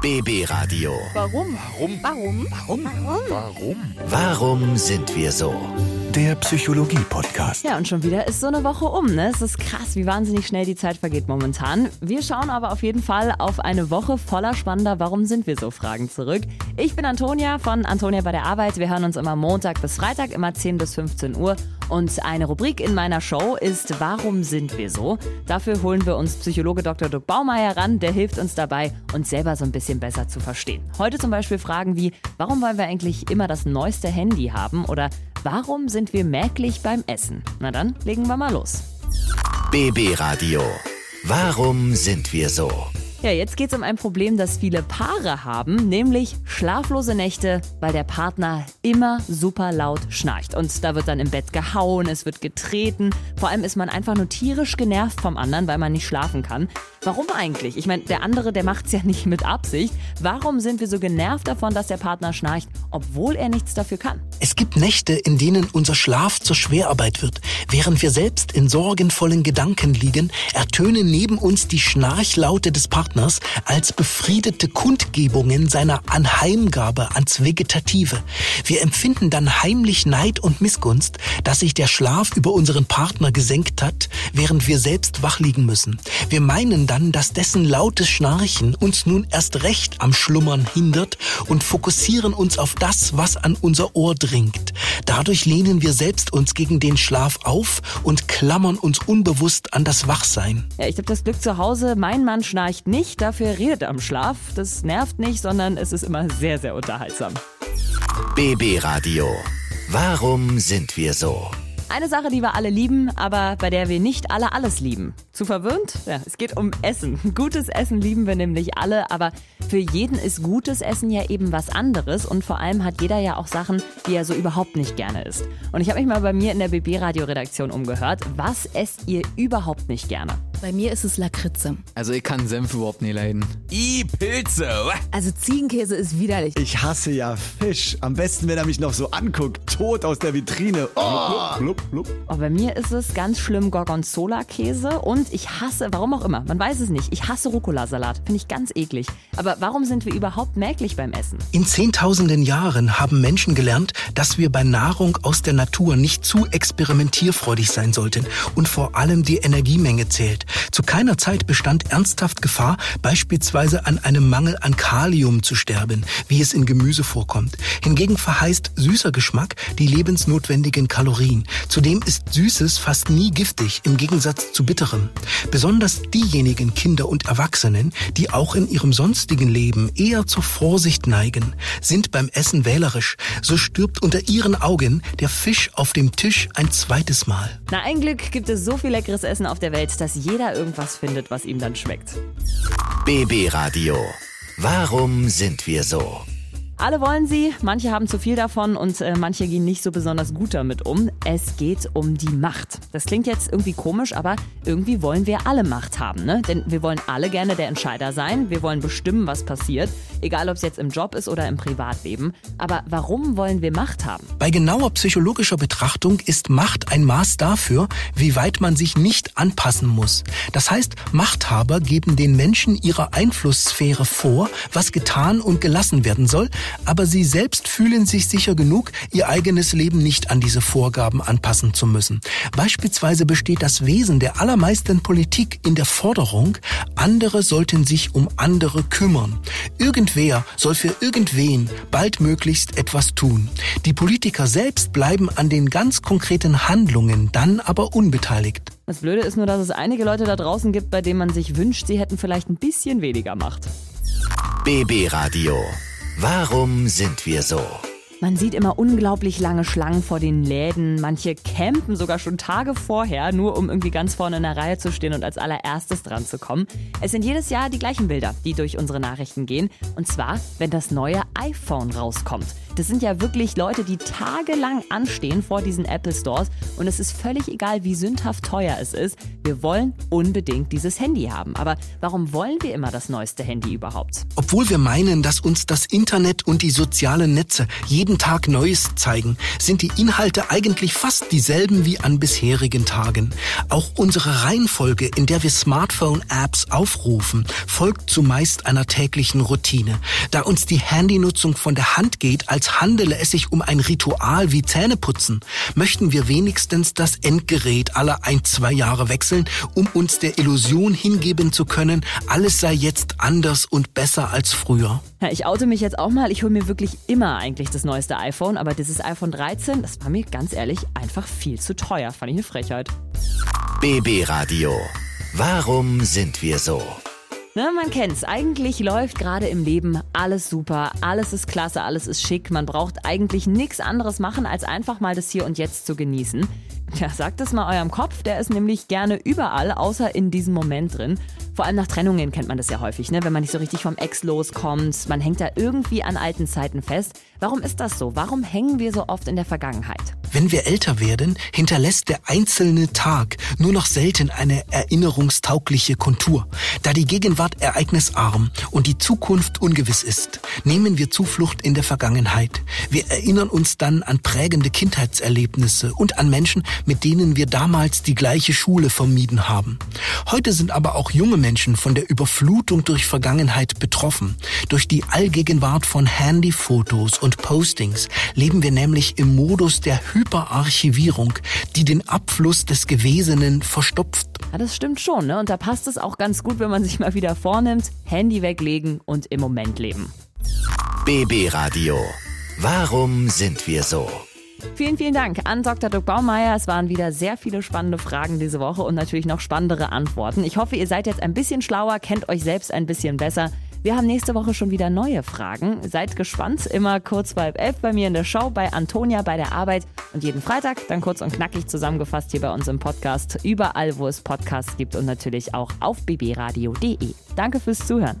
BB Radio. Warum? Warum? Warum? Warum? Warum? Warum sind wir so? Der Psychologie-Podcast. Ja, und schon wieder ist so eine Woche um, ne? Es ist krass, wie wahnsinnig schnell die Zeit vergeht momentan. Wir schauen aber auf jeden Fall auf eine Woche voller spannender Warum sind wir so Fragen zurück. Ich bin Antonia von Antonia bei der Arbeit. Wir hören uns immer Montag bis Freitag, immer 10 bis 15 Uhr. Und eine Rubrik in meiner Show ist Warum sind wir so? Dafür holen wir uns Psychologe Dr. Dirk Baumeier ran, der hilft uns dabei, uns selber so ein bisschen besser zu verstehen. Heute zum Beispiel Fragen wie, warum wollen wir eigentlich immer das neueste Handy haben? Oder warum sind wir merklich beim Essen? Na dann, legen wir mal los. BB Radio. Warum sind wir so? Ja, jetzt geht es um ein Problem, das viele Paare haben, nämlich schlaflose Nächte, weil der Partner immer super laut schnarcht. Und da wird dann im Bett gehauen, es wird getreten. Vor allem ist man einfach nur tierisch genervt vom anderen, weil man nicht schlafen kann. Warum eigentlich? Ich meine, der andere, der macht's ja nicht mit Absicht. Warum sind wir so genervt davon, dass der Partner schnarcht, obwohl er nichts dafür kann? Es gibt Nächte, in denen unser Schlaf zur Schwerarbeit wird. Während wir selbst in sorgenvollen Gedanken liegen, ertönen neben uns die Schnarchlaute des Partners als befriedete Kundgebungen seiner Anheimgabe ans Vegetative. Wir empfinden dann heimlich Neid und Missgunst, dass sich der Schlaf über unseren Partner gesenkt hat, während wir selbst wach liegen müssen. Wir meinen dann, dass dessen lautes Schnarchen uns nun erst recht am Schlummern hindert und fokussieren uns auf das, was an unser Ohr dringt. Dadurch lehnen wir selbst uns gegen den Schlaf auf und klammern uns unbewusst an das Wachsein. Ja, ich habe das Glück zu Hause, mein Mann schnarcht nicht, dafür redet er am Schlaf. Das nervt nicht, sondern es ist immer sehr, sehr unterhaltsam. BB Radio. Warum sind wir so? Eine Sache, die wir alle lieben, aber bei der wir nicht alle alles lieben. Zu verwöhnt? Ja, es geht um Essen. Gutes Essen lieben wir nämlich alle, aber für jeden ist gutes Essen ja eben was anderes und vor allem hat jeder ja auch Sachen, die er so überhaupt nicht gerne isst. Und ich habe mich mal bei mir in der BB Radio Redaktion umgehört. Was esst ihr überhaupt nicht gerne? Bei mir ist es Lakritze. Also ich kann Senf überhaupt nicht leiden. I Pilze. Also Ziegenkäse ist widerlich. Ich hasse ja Fisch. Am besten, wenn er mich noch so anguckt, tot aus der Vitrine. Oh. Blub, blub, blub. Oh, bei mir ist es ganz schlimm Gorgonzola-Käse und ich hasse, warum auch immer, man weiß es nicht, ich hasse Rucola-Salat. Finde ich ganz eklig. Aber warum sind wir überhaupt merklich beim Essen? In zehntausenden Jahren haben Menschen gelernt, dass wir bei Nahrung aus der Natur nicht zu experimentierfreudig sein sollten und vor allem die Energiemenge zählt. Zu keiner Zeit bestand ernsthaft Gefahr, beispielsweise an einem Mangel an Kalium zu sterben, wie es in Gemüse vorkommt. Hingegen verheißt süßer Geschmack die lebensnotwendigen Kalorien. Zudem ist Süßes fast nie giftig, im Gegensatz zu Bitterem. Besonders diejenigen Kinder und Erwachsenen, die auch in ihrem sonstigen Leben eher zur Vorsicht neigen, sind beim Essen wählerisch. So stirbt unter ihren Augen der Fisch auf dem Tisch ein zweites Mal. Na, ein Glück gibt es so viel leckeres Essen auf der Welt, dass jeder irgendwas findet, was ihm dann schmeckt. BB Radio. Warum sind wir so? Alle wollen sie, manche haben zu viel davon und äh, manche gehen nicht so besonders gut damit um. Es geht um die Macht. Das klingt jetzt irgendwie komisch, aber irgendwie wollen wir alle Macht haben, ne? Denn wir wollen alle gerne der Entscheider sein, wir wollen bestimmen, was passiert, egal ob es jetzt im Job ist oder im Privatleben. Aber warum wollen wir Macht haben? Bei genauer psychologischer Betrachtung ist Macht ein Maß dafür, wie weit man sich nicht anpassen muss. Das heißt, Machthaber geben den Menschen ihrer Einflusssphäre vor, was getan und gelassen werden soll, aber sie selbst fühlen sich sicher genug, ihr eigenes Leben nicht an diese Vorgaben anpassen zu müssen. Beispielsweise besteht das Wesen der allermeisten Politik in der Forderung, andere sollten sich um andere kümmern. Irgendwer soll für irgendwen baldmöglichst etwas tun. Die Politiker selbst bleiben an den ganz konkreten Handlungen dann aber unbeteiligt. Das Blöde ist nur, dass es einige Leute da draußen gibt, bei denen man sich wünscht, sie hätten vielleicht ein bisschen weniger Macht. BB Radio. Warum sind wir so? Man sieht immer unglaublich lange Schlangen vor den Läden. Manche campen sogar schon Tage vorher, nur um irgendwie ganz vorne in der Reihe zu stehen und als allererstes dran zu kommen. Es sind jedes Jahr die gleichen Bilder, die durch unsere Nachrichten gehen. Und zwar, wenn das neue iPhone rauskommt. Das sind ja wirklich Leute, die tagelang anstehen vor diesen Apple Stores und es ist völlig egal, wie sündhaft teuer es ist. Wir wollen unbedingt dieses Handy haben. Aber warum wollen wir immer das neueste Handy überhaupt? Obwohl wir meinen, dass uns das Internet und die sozialen Netze jeden jeden Tag Neues zeigen, sind die Inhalte eigentlich fast dieselben wie an bisherigen Tagen. Auch unsere Reihenfolge, in der wir Smartphone-Apps aufrufen, folgt zumeist einer täglichen Routine. Da uns die Handynutzung von der Hand geht, als handele es sich um ein Ritual wie Zähneputzen, möchten wir wenigstens das Endgerät alle ein, zwei Jahre wechseln, um uns der Illusion hingeben zu können, alles sei jetzt anders und besser als früher. Ja, ich oute mich jetzt auch mal. Ich hole mir wirklich immer eigentlich das neueste iPhone, aber dieses iPhone 13, das war mir ganz ehrlich einfach viel zu teuer. Fand ich eine Frechheit. BB Radio. Warum sind wir so? Ne, man kennt's. Eigentlich läuft gerade im Leben alles super, alles ist klasse, alles ist schick. Man braucht eigentlich nichts anderes machen, als einfach mal das Hier und Jetzt zu genießen. Ja, sagt es mal eurem Kopf, der ist nämlich gerne überall, außer in diesem Moment drin. Vor allem nach Trennungen kennt man das ja häufig, ne? wenn man nicht so richtig vom Ex loskommt. Man hängt da irgendwie an alten Zeiten fest. Warum ist das so? Warum hängen wir so oft in der Vergangenheit? Wenn wir älter werden, hinterlässt der einzelne Tag nur noch selten eine erinnerungstaugliche Kontur. Da die Gegenwart ereignisarm und die Zukunft ungewiss ist, nehmen wir Zuflucht in der Vergangenheit. Wir erinnern uns dann an prägende Kindheitserlebnisse und an Menschen, mit denen wir damals die gleiche Schule vermieden haben. Heute sind aber auch junge Menschen von der Überflutung durch Vergangenheit betroffen. Durch die Allgegenwart von Handyfotos und Postings leben wir nämlich im Modus der Hyperarchivierung, die den Abfluss des Gewesenen verstopft. Ja, das stimmt schon, ne? Und da passt es auch ganz gut, wenn man sich mal wieder vornimmt, Handy weglegen und im Moment leben. BB Radio. Warum sind wir so? Vielen, vielen Dank an Dr. Dirk Baumeier. Es waren wieder sehr viele spannende Fragen diese Woche und natürlich noch spannendere Antworten. Ich hoffe, ihr seid jetzt ein bisschen schlauer, kennt euch selbst ein bisschen besser. Wir haben nächste Woche schon wieder neue Fragen. Seid gespannt. Immer kurz halb elf bei mir in der Show bei Antonia bei der Arbeit und jeden Freitag dann kurz und knackig zusammengefasst hier bei uns im Podcast. Überall, wo es Podcasts gibt und natürlich auch auf bbradio.de. Danke fürs Zuhören.